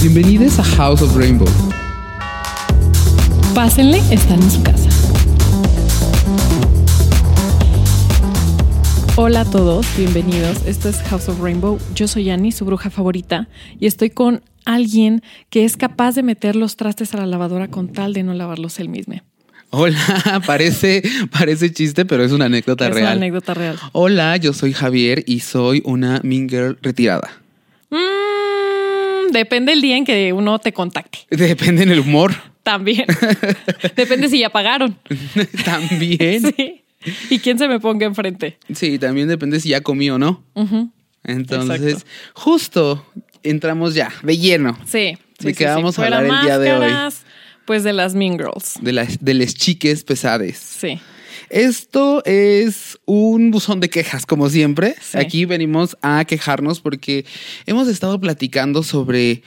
Bienvenidos a House of Rainbow. Pásenle, están en su casa. Hola a todos, bienvenidos. Esto es House of Rainbow. Yo soy Annie, su bruja favorita, y estoy con alguien que es capaz de meter los trastes a la lavadora con tal de no lavarlos él mismo. Hola, parece, parece chiste, pero es una anécdota es real. una anécdota real. Hola, yo soy Javier y soy una mean girl retirada. Mm, depende el día en que uno te contacte. Depende en el humor. También. depende si ya pagaron. también. Sí. ¿Y quién se me ponga enfrente? Sí, también depende si ya comí o no. Entonces, Exacto. justo entramos ya, de lleno, Sí. ¿De sí, qué sí, sí. vamos a hablar el día de hoy? Pues de las Mean Girls. de las de les chiques pesades. Sí. Esto es un buzón de quejas, como siempre. Sí. Aquí venimos a quejarnos porque hemos estado platicando sobre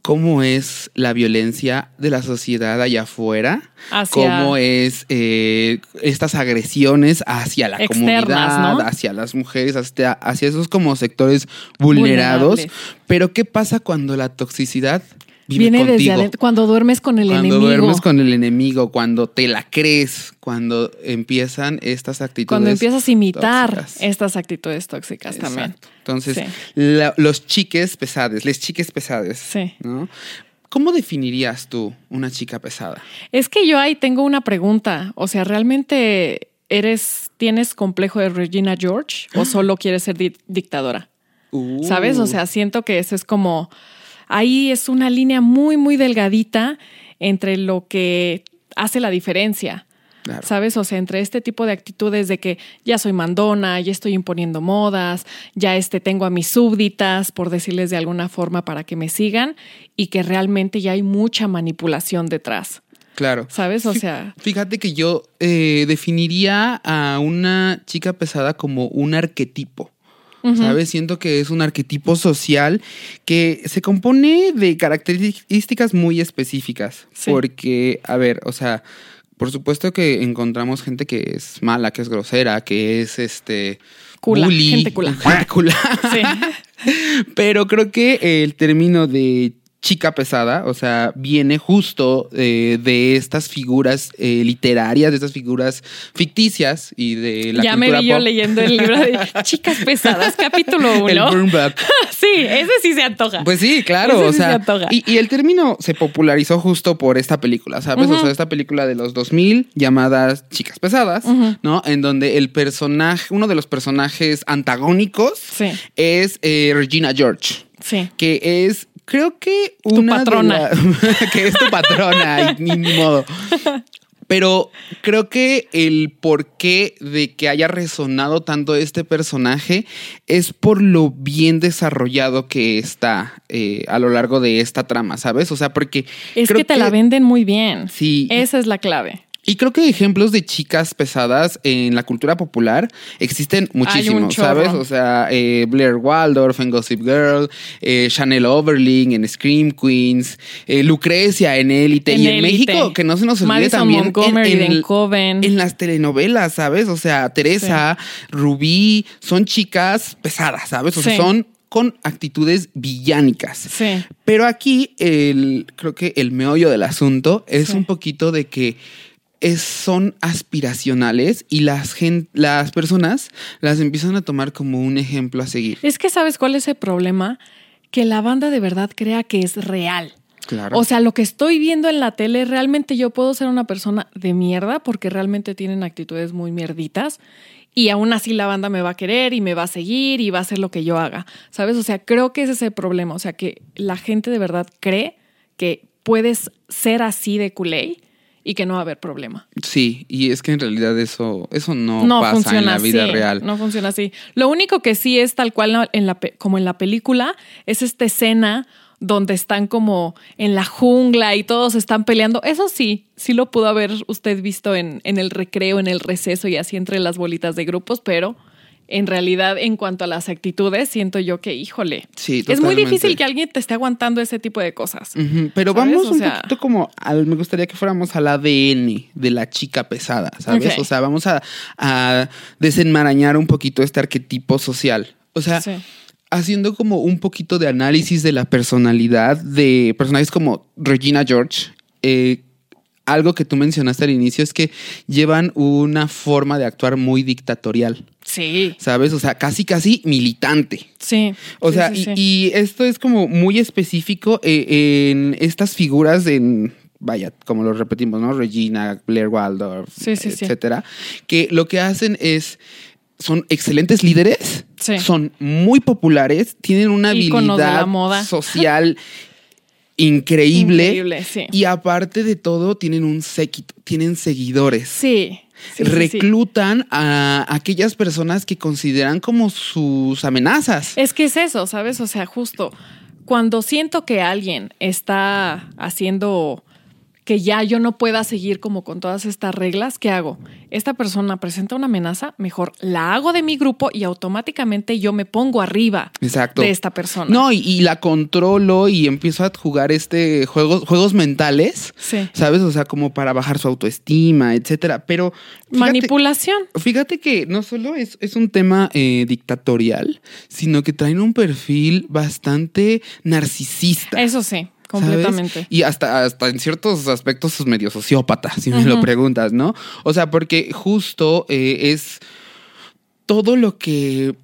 cómo es la violencia de la sociedad allá afuera, Hacia- cómo es eh, estas agresiones hacia la comunidad, ¿no? hacia las mujeres, hacia, hacia esos como sectores vulnerados. Vulnerables. Pero ¿qué pasa cuando la toxicidad vive Viene desde contigo? adentro. Cuando duermes con el cuando enemigo. duermes con el enemigo, cuando te la crees, cuando empiezan estas actitudes. cuando empiezas a imitar tóxicas. estas actitudes tóxicas también. Exacto. Entonces, Sí. la- los chiques pesades, les chiques pesades. Sí. ¿no? ¿Cómo definirías tú una chica pesada? Es que yo ahí tengo una pregunta. O sea, ¿realmente eres, tienes complejo de Regina George o solo quieres ser di- dictadora? Uh, ¿Sabes? O sea, siento que eso es como. Ahí es una línea muy, muy delgadita entre lo que hace la diferencia. claro. ¿Sabes? O sea, entre este tipo de actitudes de que ya soy mandona, ya estoy imponiendo modas, ya este tengo a mis súbditas, por decirles de alguna forma, para que me sigan, y que realmente ya hay mucha manipulación detrás. Claro. ¿Sabes? O sea, Fíjate que yo eh, definiría a una chica pesada como un arquetipo. ¿Sabes? Siento que es un arquetipo social que se compone de características muy específicas. Sí. Porque, a ver, o sea, por supuesto que encontramos gente que es mala, que es grosera, que es este. Cula, bully, gente cula. gente cula. sí. Pero creo que el término de chica pesada, o sea, viene justo eh, de estas figuras eh, literarias, de estas figuras ficticias y de la ya me vi yo leyendo el libro de Chicas Pesadas, capítulo El uno. Burn Book. sí, ese sí se antoja. Pues sí, claro, Ese o sí sea, se antoja. y, y el término se popularizó justo por esta película, ¿sabes? O sea, esta película de los 2000 llamada Chicas Pesadas, ¿no? En donde el personaje, uno de los personajes antagónicos Sí. es eh, Regina George. sí. que es, creo que Tu una de patrona. la- que es tu patrona, y ni, modo. Pero creo que el porqué de que haya resonado tanto este personaje es por lo bien desarrollado que está eh, a lo largo de esta trama, ¿sabes? O sea, porque... Es creo que te la venden muy bien. Sí. Esa es la clave. Y creo que ejemplos de chicas pesadas en la cultura popular existen muchísimos. ¿sabes? O sea, eh, Blair Waldorf en Gossip Girl, eh, Chanel Overling en Scream Queens, eh, Lucrecia en Élite y en. México, que no se nos olvide Madison también Montgomery en, de en- Coven. en las telenovelas, ¿sabes? O sea, Teresa, Rubí, son chicas pesadas, ¿sabes? O sea, Sí. son con actitudes villánicas. Sí. Pero aquí el, creo que el meollo del asunto es Sí. un poquito de que es, son aspiracionales y las, gen- las personas las empiezan a tomar como un ejemplo a seguir. Es que sabes cuál es el problema? Que la banda de verdad crea que es real. Claro. O sea, lo que estoy viendo en la tele, realmente yo puedo ser una persona de mierda porque realmente tienen actitudes muy mierditas y aún así la banda me va a querer y me va a seguir y va a hacer lo que yo haga. ¿Sabes? O sea, creo que ese es el problema. O sea, que la gente de verdad cree que puedes ser así de culé y que no va a haber problema. sí, y es que en realidad eso, eso no, no pasa funciona en la vida así, real. No funciona así. Lo único que sí es tal cual en la, como en la película es esta escena donde están como en la jungla y todos están peleando. Eso sí, sí lo pudo haber usted visto en, en el recreo, en el receso y así entre las bolitas de grupos, pero en realidad en cuanto a las actitudes, siento yo que, híjole, Sí, es muy difícil que alguien te esté aguantando ese tipo de cosas. Pero ¿Sabes? vamos O un sea- poquito como al, me gustaría que fuéramos al ADN de la chica pesada, ¿sabes? O sea, vamos a, a desenmarañar un poquito este arquetipo social. O sea, Sí. haciendo como un poquito de análisis de la personalidad de personajes como Regina George, eh, algo que tú mencionaste al inicio es que llevan una forma de actuar muy dictatorial, Sí, ¿sabes? O sea, casi, casi militante. sí. O Sí, sea, sí, y, sí. y esto es como muy específico eh, en estas figuras en, vaya, como lo repetimos, ¿no? Regina, Blair Waldorf, Sí, sí, sí. etcétera, que lo que hacen es, son excelentes líderes, son muy populares, tienen una habilidad social increíble, Increíble, sí. y aparte de todo tienen un séquito, tienen seguidores. Sí. sí, sí, sí. Reclutan a aquellas personas que consideran como sus amenazas. Es que es eso, ¿sabes? O sea, justo cuando siento que alguien está haciendo que ya yo no pueda seguir como con todas estas reglas, ¿qué hago? Esta persona presenta una amenaza, mejor la hago de mi grupo y automáticamente yo me pongo arriba Exacto. de esta persona. No, y, y la controlo y empiezo a jugar este juegos, juegos mentales, Sí. ¿sabes? O sea, como para bajar su autoestima, etcétera. Pero fíjate, Manipulación. fíjate que no solo es, es un tema eh, dictatorial, sino que traen un perfil bastante narcisista. Eso sí, completamente. ¿sabes? Y hasta, hasta en ciertos aspectos es medio sociópata, si me lo preguntas, ¿no? O sea, porque justo eh, es todo lo que.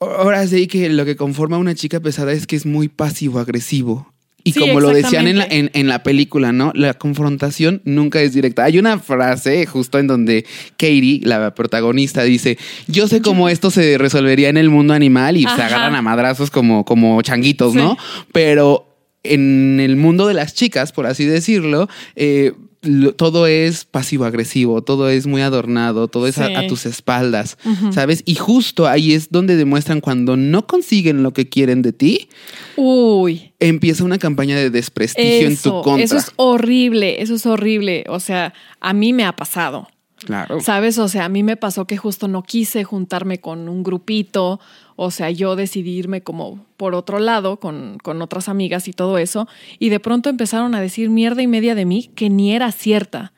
Ahora sí que lo que conforma a una chica pesada es que es muy pasivo-agresivo. Y Sí, como lo decían en la, en, en la película, ¿no? La confrontación nunca es directa. Hay una frase justo en donde Katie, la protagonista, dice: Yo sé cómo esto se resolvería en el mundo animal y se agarran a madrazos como, como changuitos, Sí. ¿no? Pero en el mundo de las chicas, por así decirlo, eh, lo- todo es pasivo-agresivo, todo es muy adornado, todo es a, Sí. a tus espaldas. ¿sabes? Y justo ahí es donde demuestran cuando no consiguen lo que quieren de ti, Uy. empieza una campaña de desprestigio en tu contra. eso es horrible, eso es horrible. O sea, a mí me ha pasado. claro. ¿Sabes? O sea, a mí me pasó que justo no quise juntarme con un grupito. O sea, yo decidí irme como por otro lado con, con otras amigas y todo eso. Y de pronto empezaron a decir mierda y media de mí que ni era cierta.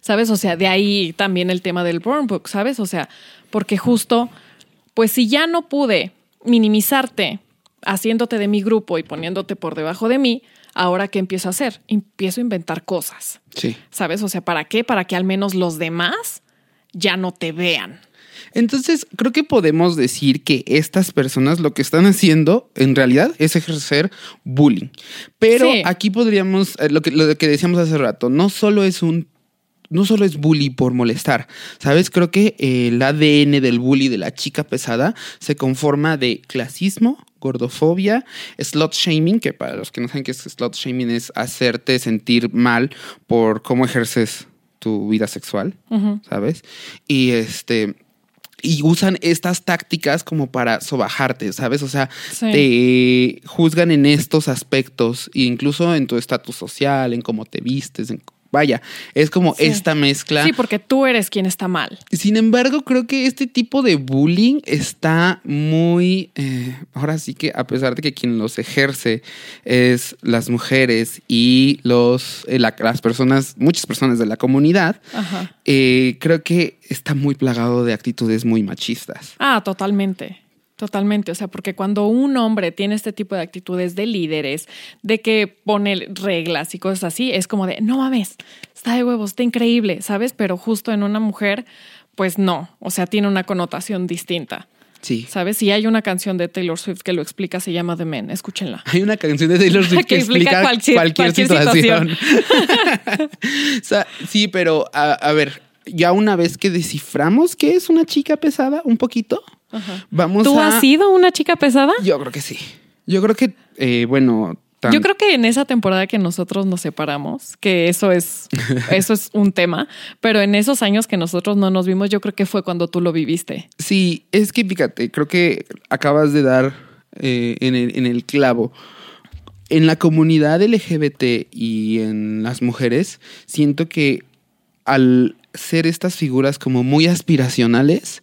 ¿Sabes? O sea, de ahí también el tema del burn book, ¿sabes? O sea, porque justo, pues si ya no pude minimizarte haciéndote de mi grupo y poniéndote por debajo de mí, ahora ¿qué empiezo a hacer? Empiezo a inventar cosas. Sí. ¿Sabes? O sea, ¿para qué? Para que al menos los demás ya no te vean. Entonces, creo que podemos decir que estas personas lo que están haciendo en realidad es ejercer bullying. Pero Sí. aquí podríamos, eh, lo que, lo que decíamos hace rato, no solo es un no solo es bully por molestar, ¿sabes? Creo que eh, el ADN del bully de la chica pesada se conforma de clasismo, gordofobia, slot shaming, que para los que no saben qué es slot shaming es hacerte sentir mal por cómo ejerces tu vida sexual. ¿sabes? Y este y usan estas tácticas como para sobajarte, ¿sabes? O sea, Sí. te juzgan en estos aspectos, e incluso en tu estatus social, en cómo te vistes, en- vaya, es como Sí. esta mezcla. Sí, porque tú eres quien está mal. Sin embargo, creo que este tipo de bullying está muy, eh, ahora sí que a pesar de que quien los ejerce es las mujeres y los, eh, la- las personas, muchas personas de la comunidad, Ajá. eh, creo que está muy plagado de actitudes muy machistas. Ah, totalmente. Totalmente. O sea, porque cuando un hombre tiene este tipo de actitudes de líderes, de que pone reglas y cosas así, es como de, no mames, está de huevos, está increíble, ¿sabes? Pero justo en una mujer, pues no. O sea, tiene una connotación distinta. Sí. ¿Sabes? Y hay una canción de Taylor Swift que lo explica, se llama The Men. Escúchenla. Hay una canción de Taylor Swift que, Que explica explica cualquier, cualquier- cualquier situación. O sea, sí, pero a, a ver, ya una vez que desciframos que es una chica pesada, un poquito, Ajá. vamos ¿Tú a. has sido una chica pesada? Yo creo que sí. Yo creo que, eh, bueno. tan- Yo creo que en esa temporada que nosotros nos separamos, que eso es, eso es un tema, pero en esos años que nosotros no nos vimos, yo creo que fue cuando tú lo viviste. Sí, es que fíjate, creo que acabas de dar eh, en, el, en el clavo. En la comunidad LGBT y en las mujeres, siento que al ser estas figuras como muy aspiracionales,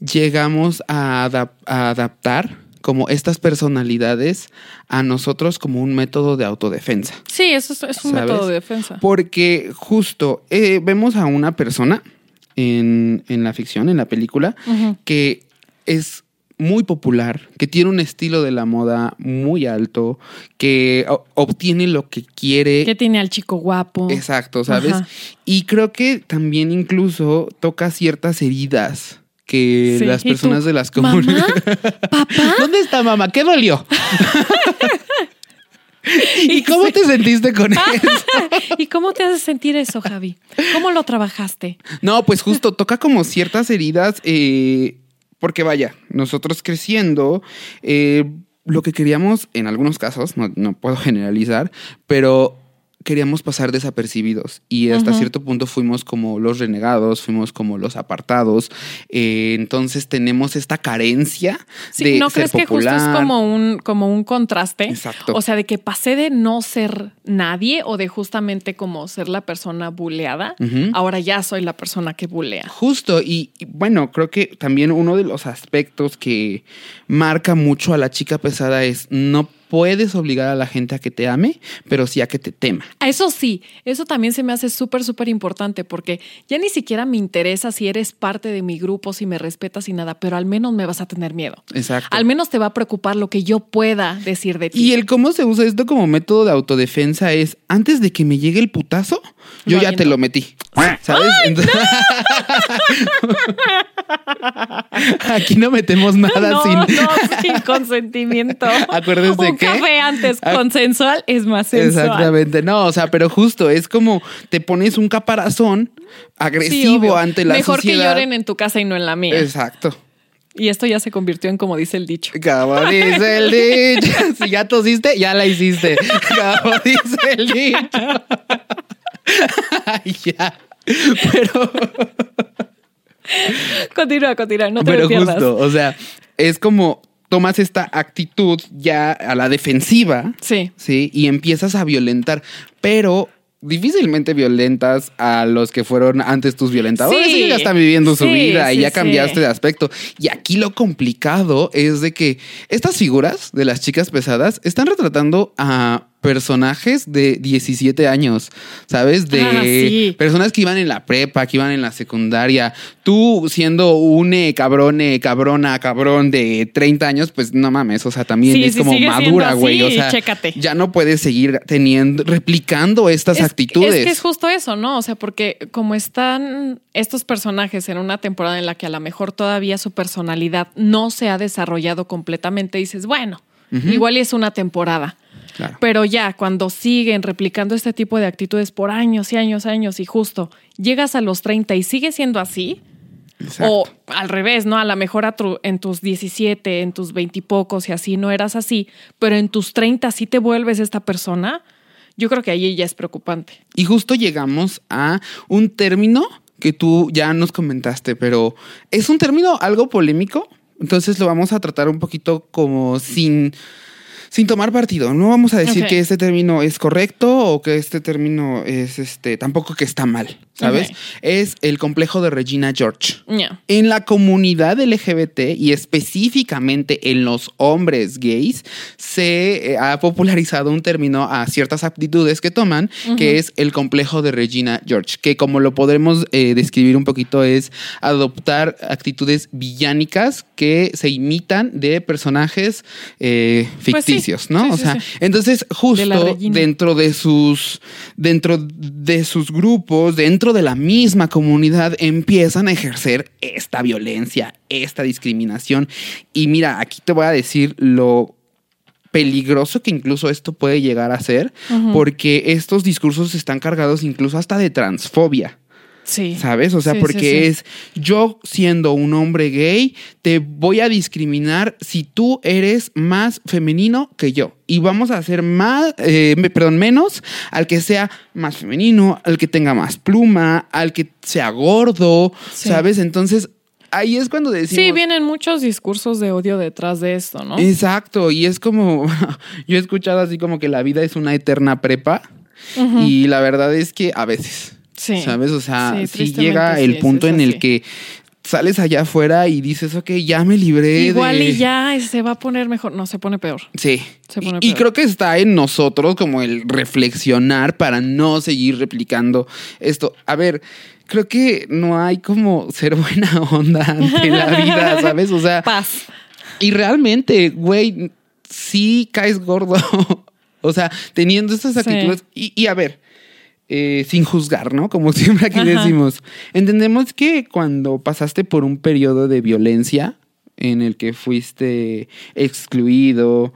llegamos a, a adaptar como estas personalidades a nosotros como un método de autodefensa. Sí, eso es, un método de defensa. Porque justo eh, vemos a una persona en, la ficción, en la película, que es muy popular, que tiene un estilo de la moda muy alto, que obtiene lo que quiere. Que tiene al chico guapo. Exacto, ¿sabes? Y creo que también incluso toca ciertas heridas que las personas de las comunidades. ¿Papá? ¿Dónde está mamá? ¿Qué dolió? ¿Y cómo te sentiste con eso? ¿Y cómo te hace sentir eso, Javi? ¿Cómo lo trabajaste? No, pues justo toca como ciertas heridas, eh, porque vaya, nosotros creciendo, eh, lo que queríamos, en algunos casos, no, no puedo generalizar, pero queríamos pasar desapercibidos y hasta cierto punto fuimos como los renegados, fuimos como los apartados. Eh, entonces tenemos esta carencia de ¿no crees que justo es como un, como un contraste? Exacto. O sea, de que pasé de no ser nadie o de justamente como ser la persona buleada, ahora ya soy la persona que bulea. Justo, y, bueno, creo que también uno de los aspectos que marca mucho a la chica pesada es no puedes obligar a la gente a que te ame, pero sí a que te tema. Eso sí, eso también se me hace súper, súper importante porque ya ni siquiera me interesa si eres parte de mi grupo, si me respetas y nada, pero al menos me vas a tener miedo. Exacto. Al menos te va a preocupar lo que yo pueda decir de ti. Y el cómo se usa esto como método de autodefensa es antes de que me llegue el putazo, yo ya te lo metí. ¿Sabes? Aquí no metemos nada sin... Sin consentimiento. Acuérdense Un café antes ah. consensual es más sensual. Exactamente. No, o sea, pero justo es como te pones un caparazón agresivo ante la Mejor sociedad. Mejor que lloren en tu casa y no en la mía. Exacto. Y esto ya se convirtió en como dice el dicho. Como dice el dicho. Si ya tosiste, ya la hiciste. Como dice el dicho. ya. Pero. continúa, continúa, no te Pero justo, o sea, es como tomas esta actitud ya a la defensiva. Sí. Sí, y empiezas a violentar. Pero difícilmente violentas a los que fueron antes tus violentadores. Sí, ya están viviendo su vida y ya cambiaste de aspecto. Y aquí lo complicado es de que estas figuras de las chicas pesadas están retratando a personajes de 17 años, ¿sabes? De ah, personas que iban en la prepa, que iban en la secundaria. Tú siendo un eh, cabrón, eh, cabrona, cabrón de 30 años, pues no mames, o sea, también es como madura, güey. O sea, ya no puedes seguir teniendo, replicando estas actitudes. Es que es justo eso, ¿no? O sea, porque como están estos personajes en una temporada en la que a lo mejor todavía su personalidad no se ha desarrollado completamente, dices, bueno, igual es una temporada. Pero ya, cuando siguen replicando este tipo de actitudes por años y años, y años, y justo llegas a los 30 y sigue siendo así, o al revés, ¿no? A lo mejor en tus 17, en tus 20 y pocos y así no eras así, pero en tus 30 sí te vuelves esta persona, yo creo que ahí ya es preocupante. Y justo llegamos a un término que tú ya nos comentaste, pero es un término algo polémico, entonces lo vamos a tratar un poquito como sin sin tomar partido. No vamos a decir que este término es correcto o que este término es este, tampoco que está mal, ¿sabes? Es el complejo de Regina George. En la comunidad LGBT y específicamente en los hombres gays, se eh, ha popularizado un término a ciertas aptitudes que toman, que es el complejo de Regina George, que como lo podremos eh, describir un poquito es adoptar actitudes villánicas que se imitan de personajes eh, pues ficticios. ¿no? o sea, entonces justo dentro de sus dentro de sus grupos, dentro de la misma comunidad empiezan a ejercer esta violencia, esta discriminación y mira, aquí te voy a decir lo peligroso que incluso esto puede llegar a ser, porque estos discursos están cargados incluso hasta de transfobia. Sí. ¿Sabes? O sea, porque es yo siendo un hombre gay, te voy a discriminar si tú eres más femenino que yo. Y vamos a hacer más, eh, perdón, menos al que sea más femenino, al que tenga más pluma, al que sea gordo, ¿sabes? Entonces, ahí es cuando decimos. Sí, vienen muchos discursos de odio detrás de esto, ¿no? Exacto. Y es como. yo he escuchado así como que la vida es una eterna prepa. Y la verdad es que a veces Sí. ¿Sabes? O sea, Sí, llega el sí punto en el que sales allá afuera y dices, ok, ya me libré Igual de... y ya se va a poner mejor. No, se pone peor. Sí. Se Y- pone y, peor. creo que está en nosotros como el reflexionar para no seguir replicando esto. A ver, creo que no hay como ser buena onda ante la vida, ¿sabes? O sea, Paz. y realmente, güey, sí caes gordo. o sea, teniendo estas actitudes. Y, y a ver, eh, sin juzgar, ¿no? Como siempre aquí Ajá. decimos. Entendemos que cuando pasaste por un periodo de violencia en el que fuiste excluido,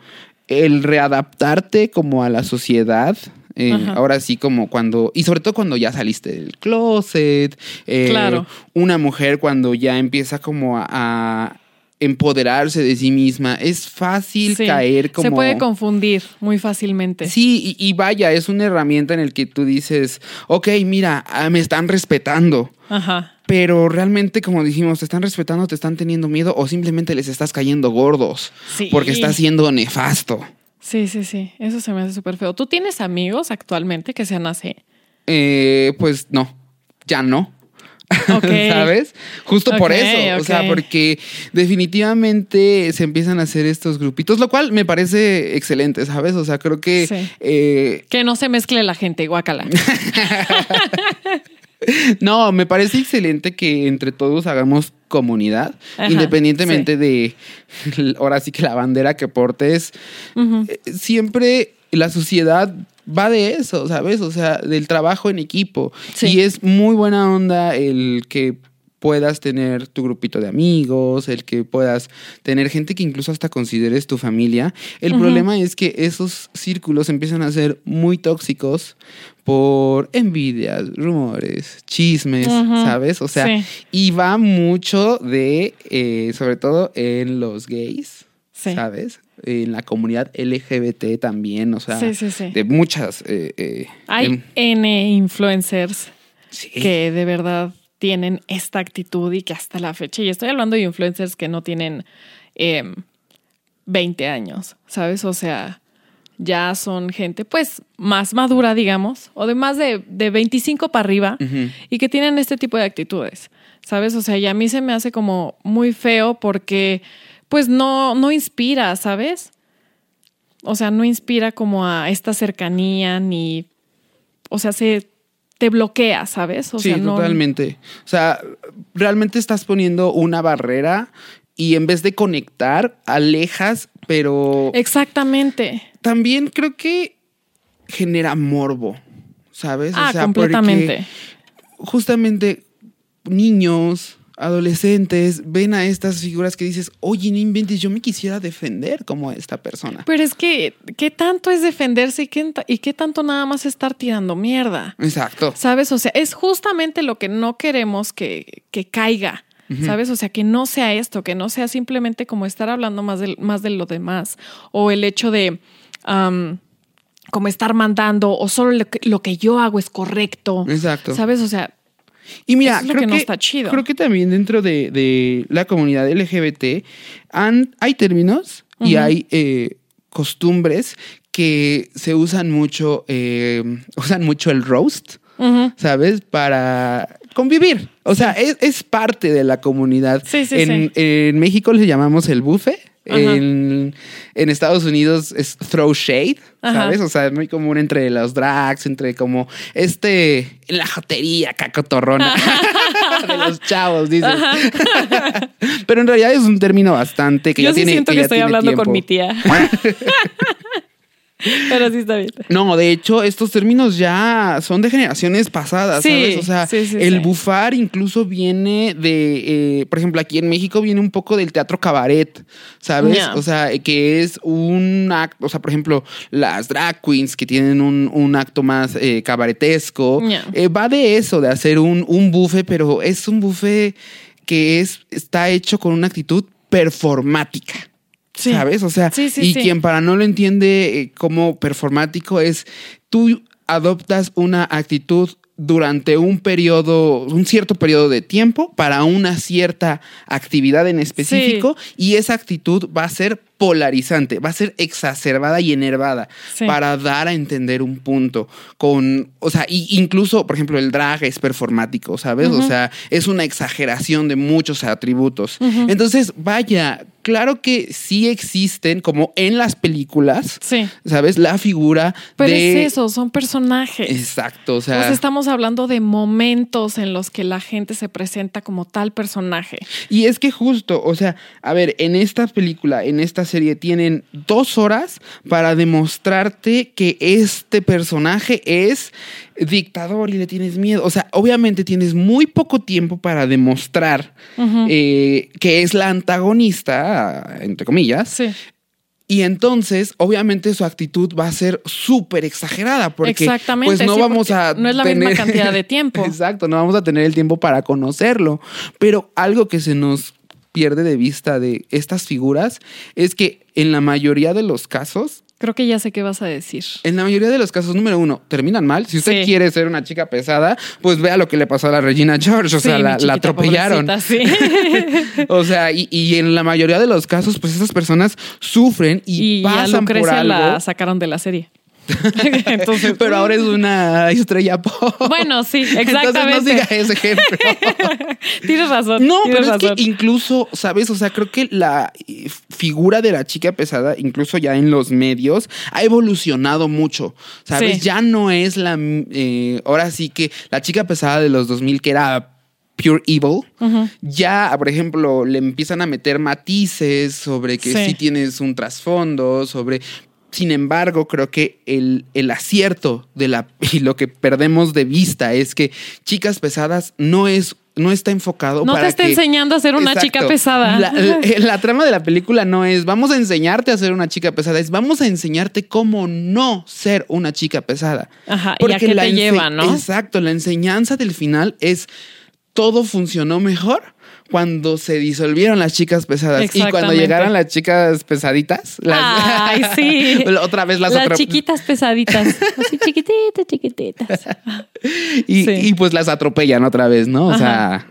el readaptarte como a la sociedad. eh, ahora sí, como cuando, y sobre todo cuando ya saliste del closet, eh, Claro. una mujer cuando ya empieza como a, a empoderarse de sí misma, es fácil Sí. caer como... Se puede confundir muy fácilmente. Sí, y, y vaya, es una herramienta en el que tú dices, ok, mira, ah, me están respetando. Ajá. Pero realmente, como dijimos, te están respetando, te están teniendo miedo o simplemente les estás cayendo gordos Sí. porque estás siendo nefasto. Sí, sí, sí. Eso se me hace súper feo. ¿Tú tienes amigos actualmente que sean así? Eh, pues no, ya no. Ok. ¿Sabes? Justo por eso. O sea, porque definitivamente se empiezan a hacer estos grupitos, lo cual me parece excelente, ¿sabes? O sea, creo que Sí. eh, Que no se mezcle la gente, guácala. No, me parece excelente que entre todos hagamos comunidad, Ajá, independientemente de ahora sí que la bandera que portes. Eh, Siempre la sociedad va de eso, ¿sabes? O sea, del trabajo en equipo. Sí. Y es muy buena onda el que puedas tener tu grupito de amigos, el que puedas tener gente que incluso hasta consideres tu familia. El problema es que esos círculos empiezan a ser muy tóxicos por envidias, rumores, chismes. ¿sabes? O sea, Sí. y va mucho de, eh, sobre todo en los gays, Sí. ¿sabes? En la comunidad LGBT también, o sea, Sí, sí, sí. de muchas... eh, eh, Hay em- N influencers que de verdad tienen esta actitud y que hasta la fecha, y estoy hablando de influencers que no tienen em, 20 años, ¿sabes? O sea, ya son gente pues más madura, digamos, o de más de, de 25 para arriba y que tienen este tipo de actitudes, ¿sabes? O sea, y a mí se me hace como muy feo porque pues no, no inspira, ¿sabes? O sea, no inspira como a esta cercanía ni, o sea, se te bloquea, ¿sabes? O sí, sea, no, totalmente. O sea, realmente estás poniendo una barrera y en vez de conectar, alejas, pero Exactamente. también creo que genera morbo, ¿sabes? Ah, porque completamente. justamente niños, adolescentes ven a estas figuras que dices, oye, no inventes, yo me quisiera defender como esta persona. Pero es que, ¿qué tanto es defenderse y qué, y qué tanto nada más estar tirando mierda? Exacto. ¿Sabes? O sea, es justamente lo que no queremos que, que caiga. ¿Sabes? O sea, que no sea esto, que no sea simplemente como estar hablando más de, más de lo demás. O el hecho de como estar mandando, o solo lo que, lo que yo hago es correcto. Exacto. ¿Sabes? O sea, Y mira, creo que no está chido. Creo que también dentro de, de la comunidad LGBT han, hay términos y hay eh, costumbres que se usan mucho, eh, usan mucho el roast. ¿sabes? Para convivir. O sea, es, es parte de la comunidad. Sí, sí, en, sí. en México le llamamos el bufe. En, en Estados Unidos es throw shade, Ajá. ¿sabes? O sea, es muy común entre los drags, entre como este, la jotería cacotorrona de los chavos, dices. Pero en realidad es un término bastante que yo ya sí tiene siento que, estoy hablando con mi tía. Pero sí está bien. No, de hecho, estos términos ya son de generaciones pasadas, Sí, ¿sabes? O sea, sí, sí, el bufar incluso viene de, eh, por ejemplo, aquí en México viene un poco del teatro cabaret, ¿sabes? O sea, que es un acto, o sea, por ejemplo, las drag queens que tienen un, un acto más eh, cabaretesco, eh, va de eso, de hacer un, un bufe, pero es un bufe que es, está hecho con una actitud performática. Sí. ¿Sabes? O sea, Sí, sí, y quien para no lo entiende eh, como performático es tú adoptas una actitud durante un periodo, un cierto periodo de tiempo para una cierta actividad en específico y esa actitud va a ser polarizante, va a ser exacerbada y enervada Sí. para dar a entender un punto con, o sea, y incluso, por ejemplo, el drag es performático, ¿sabes? O sea, es una exageración de muchos atributos. Entonces, vaya, claro que sí existen, como en las películas, Sí. ¿sabes? La figura Pero de... es eso, son personajes. Exacto, o sea, sea, estamos hablando de momentos en los que la gente se presenta como tal personaje. y es que justo, o sea, a ver, en esta película, en esta serie, tienen dos horas para demostrarte que este personaje es dictador y le tienes miedo. O sea, obviamente tienes muy poco tiempo para demostrar eh, que es la antagonista, entre comillas, Sí. Y entonces, obviamente, su actitud va a ser súper exagerada porque Exactamente, pues no sí, vamos a no es la misma cantidad de tiempo. Exacto, no vamos a tener el tiempo para conocerlo. Pero algo que se nos pierde de vista de estas figuras es que en la mayoría de los casos Creo que ya sé qué vas a decir. en la mayoría de los casos, número uno, terminan mal. Si usted Sí. quiere ser una chica pesada, pues vea lo que le pasó a la Regina George. O sea, Sí, la, atropellaron. sí. O sea, y, y en la mayoría de los casos, pues esas personas sufren y, y a pasan por Lucrecia algo. la sacaron de la serie. Entonces, Pero ahora es una estrella pop. Bueno, sí, Entonces no exactamente. siga ese ejemplo. Tienes razón. No, tienes pero es que incluso, ¿sabes? O sea, creo que la eh, figura de la chica pesada, incluso ya en los medios, ha evolucionado mucho. ¿Sabes? Sí. Ya no es la. eh, ahora sí que la chica pesada de los 2000, que era pure evil, ya, por ejemplo, le empiezan a meter matices sobre que sí, Sí. tienes un trasfondo, sobre. Sin embargo, creo que el, el acierto de la y lo que perdemos de vista es que chicas pesadas no es no está enfocado No te está que- enseñando a ser una chica pesada. La, la- la trama de la película no es vamos a enseñarte a ser una chica pesada, es vamos a enseñarte cómo no ser una chica pesada. Ajá, y a qué la te lleva, ¿no? Exacto, la enseñanza del final es todo funcionó mejor cuando se disolvieron las chicas pesadas y cuando llegaron las chicas pesaditas. Las, Ay, sí. Otra vez las, Las chiquitas pesaditas. Así chiquititas, chiquititas. y, sí. y pues las atropellan otra vez, ¿no? O sea.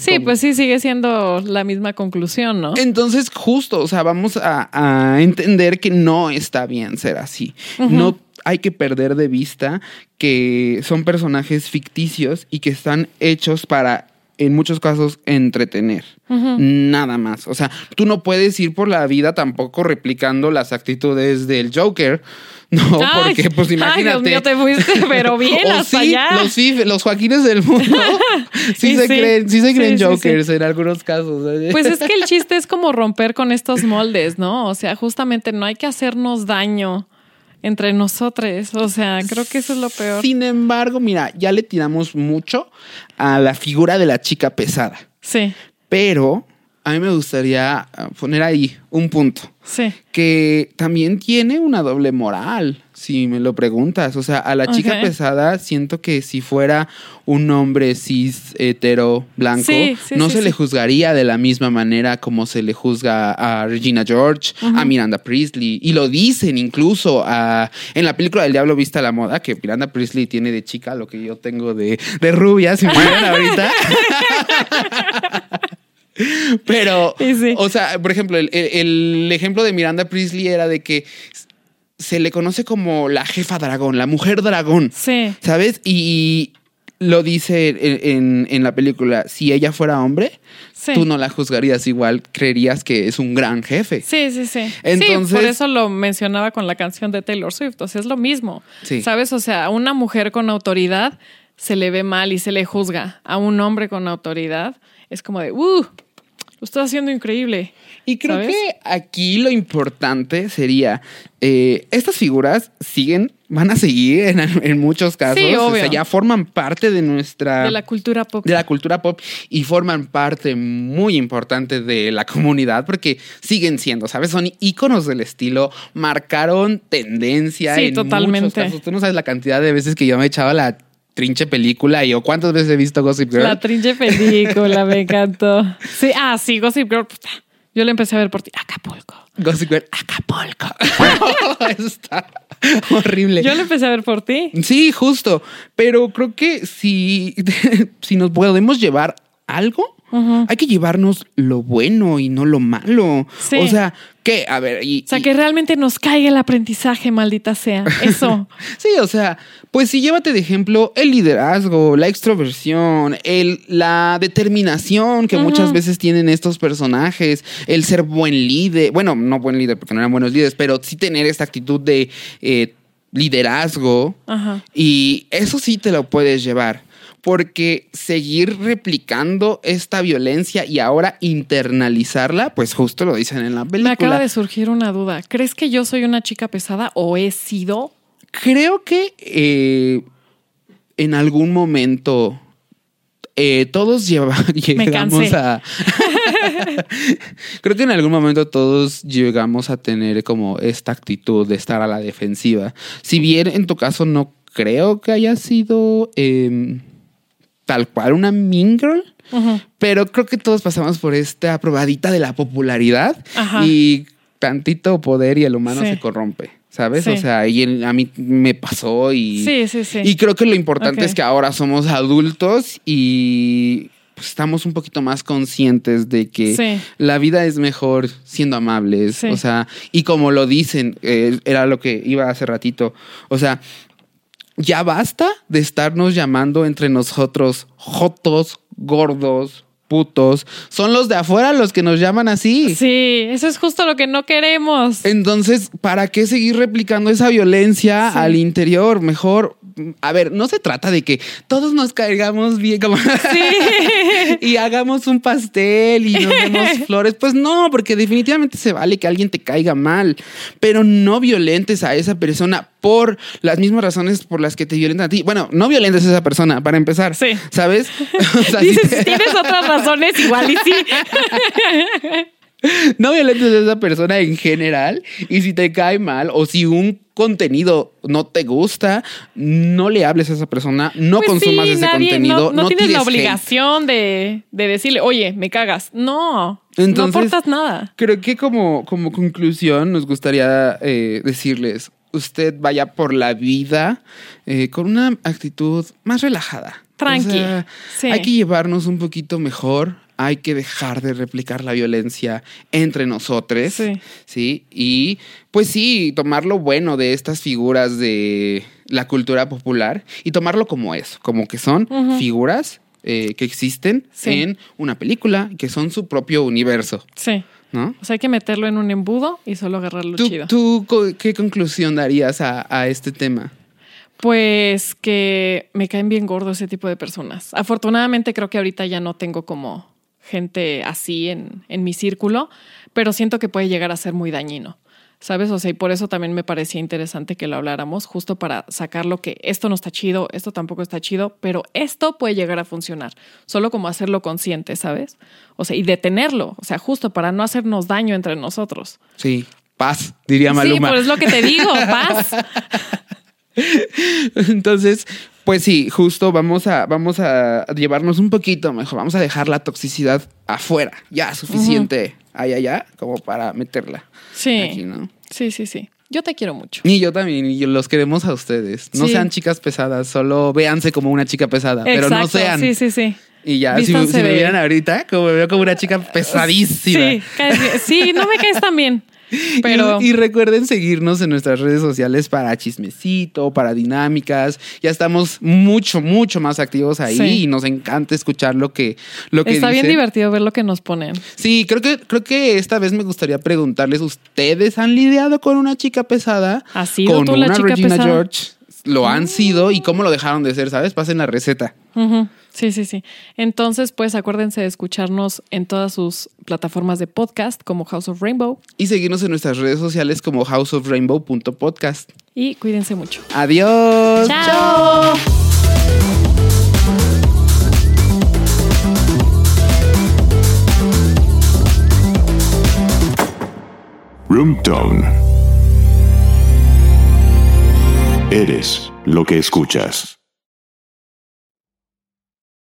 Sí, pues sí, sigue siendo la misma conclusión, ¿no? Entonces, justo, o sea, vamos a, a entender que no está bien ser así. No hay que perder de vista que son personajes ficticios y que están hechos para, en muchos casos, entretener. Nada más. O sea, tú no puedes ir por la vida tampoco replicando las actitudes del Joker. No, Ay, porque pues Ay, imagínate. Dios mío, te fuiste, pero bien hasta sí, allá. Los, Joaquines del mundo sí, se sí, creen, sí se creen. Jokers en algunos casos. ¿eh? Pues es que el chiste es como romper con estos moldes, ¿no? O sea, justamente no hay que hacernos daño entre nosotros. O sea, creo que eso es lo peor. Sin embargo, mira, ya le tiramos mucho a la figura de la chica pesada. Sí, Pero a mí me gustaría ah, poner ahí un punto. sí. Que también tiene una doble moral, si me lo preguntas. O sea, a la chica pesada siento que si fuera un hombre cis, hetero, blanco, Sí, sí, no sí, se le juzgaría de la misma manera como se le juzga a Regina George, a Miranda Priestley. Y lo dicen incluso a- en la película del Diablo Vista a la Moda, que Miranda Priestley tiene de chica lo que yo tengo de, de rubia, si me ahorita. Pero, sí. o sea, por ejemplo, el, el- el ejemplo de Miranda Priestley era de que se le conoce como la jefa dragón, la mujer dragón, Sí. ¿sabes? Y lo dice en, en- en la película, si ella fuera hombre, Sí. tú no la juzgarías igual, creerías que es un gran jefe. Sí, sí, sí. Entonces- sí, por eso lo mencionaba con la canción de Taylor Swift. O sea, es lo mismo. Sí. ¿Sabes? O sea, una mujer con autoridad se le ve mal y se le juzga. A un hombre con autoridad es como de, ¡uh! Lo estás haciendo increíble. Y creo ¿Sabes? que aquí lo importante sería, eh, estas figuras siguen, van a seguir en, en muchos casos, Sí, o obvio. sea, ya forman parte de nuestra... De la cultura pop. de la cultura pop y forman parte muy importante de la comunidad porque siguen siendo, ¿sabes? Son íconos del estilo, marcaron tendencia Sí, en totalmente. muchos casos. Tú no sabes la cantidad de veces que yo me echaba la trinche película y yo cuántas veces he visto Gossip Girl. La trinche película, me encantó. Sí, ah, sí, Gossip Girl. Yo la empecé a ver por ti. Acapulco. Gossip Girl, Acapulco. Eso está horrible. Yo lo empecé a ver por ti. Sí, justo. Pero creo que si, si nos podemos llevar algo, hay que llevarnos lo bueno y no lo malo. Sí. O sea, que, a ver, y, O sea, y- que realmente nos caiga el aprendizaje, maldita sea. Eso. Sí, o sea, pues sí, llévate de ejemplo el liderazgo, la extroversión, el, la determinación que muchas veces tienen estos personajes, el ser buen líder, bueno, no buen líder porque no eran buenos líderes, pero sí tener esta actitud de eh, liderazgo Ajá. y eso sí te lo puedes llevar. Porque seguir replicando esta violencia y ahora internalizarla, pues justo lo dicen en la película. Me acaba de surgir una duda. ¿Crees que yo soy una chica pesada o he sido? Creo que eh, en algún momento eh, todos lleva- llegamos cansé. a. Creo que en algún momento todos llegamos a tener como esta actitud de estar a la defensiva. Si bien en tu caso no creo que haya sido eh, tal cual una mean girl. Pero creo que todos pasamos por esta probadita de la popularidad Ajá. y tantito poder y el humano Sí. se corrompe, ¿sabes? Sí. O sea, y el- a mí me pasó y, Sí, sí, sí. y creo que lo importante es que ahora somos adultos y pues, estamos un poquito más conscientes de que Sí. la vida es mejor siendo amables, o sea, y como lo dicen, eh, era lo que iba hace ratito, o sea, ya basta de estarnos llamando entre nosotros jotos, gordos, putos. Son los de afuera los que nos llaman así. Sí, eso es justo lo que no queremos. Entonces, ¿para qué seguir replicando esa violencia Sí. al interior? Mejor, a ver, no se trata de que todos nos caigamos bien como y hagamos un pastel y nos demos flores. Pues no, porque definitivamente se vale que alguien te caiga mal, pero no violentes a esa persona por las mismas razones por las que te violentan a ti. Bueno, no violentes a esa persona, para empezar. Sí. ¿Sabes? O sea, si Dices, te- tienes otras razones, igual y sí. no violentes a esa persona en general. Y si te cae mal o si un contenido no te gusta, no le hables a esa persona, no Pues consumas sí, ese nadie- contenido. No, no tienes la obligación de, de decirle, oye, me cagas. No, Entonces- no aportas nada. Creo que como, como conclusión nos gustaría eh, decirles, usted vaya por la vida eh, con una actitud más relajada. Tranqui, sí. Hay que llevarnos un poquito mejor. Hay que dejar de replicar la violencia entre nosotros. Sí. Sí. Y pues sí, tomar lo bueno de estas figuras de la cultura popular y tomarlo como eso, como que son figuras eh, que existen Sí. en una película, que son su propio universo. Sí. ¿No? O sea, hay que meterlo en un embudo y solo agarrarlo ¿Tú, chido. tú qué conclusión darías a, a este tema? Pues que me caen bien gordo ese tipo de personas. Afortunadamente creo que ahorita ya no tengo como gente así en, en mi círculo, pero siento que puede llegar a ser muy dañino. ¿Sabes? O sea, y por eso también me parecía interesante que lo habláramos, justo para sacar lo que esto no está chido, esto tampoco está chido, pero esto puede llegar a funcionar. Solo como hacerlo consciente, ¿sabes? O sea, y detenerlo, o sea, justo para no hacernos daño entre nosotros. Sí, paz, diría Sí, Maluma. pues es lo que te digo, paz. Entonces, pues sí, justo vamos a, vamos a llevarnos un poquito mejor. Vamos a dejar la toxicidad afuera. Ya, suficiente allá, allá, como para meterla. Sí. Aquí, ¿no? Sí, sí, sí. Yo te quiero mucho. Y yo también, y los queremos a ustedes. No Sí. sean chicas pesadas, solo véanse como una chica pesada, pero no sean. Sí, sí, sí. Y ya, si, me vieran ahorita, como me veo como una chica pesadísima. Sí, sí, no me caes tan bien. Pero Y, y recuerden seguirnos en nuestras redes sociales para chismecito, para dinámicas. Ya estamos mucho, mucho más activos ahí Sí. y nos encanta escuchar lo que, lo que está bien divertido ver lo que nos ponen. Sí, creo que, creo que esta vez me gustaría preguntarles: ¿Ustedes han lidiado con una chica pesada? ¿Has sido con tú la una chica Regina pesada? George. ¿Lo han sido y cómo lo dejaron de ser? ¿Sabes? Pasen la receta. Ujú. Sí, sí, sí. Entonces, pues acuérdense de escucharnos en todas sus plataformas de podcast como House of Rainbow Y seguirnos en nuestras redes sociales como houseofrainbow.podcast. y cuídense mucho. Adiós. ¡Chao! Room Tone. Eres lo que escuchas.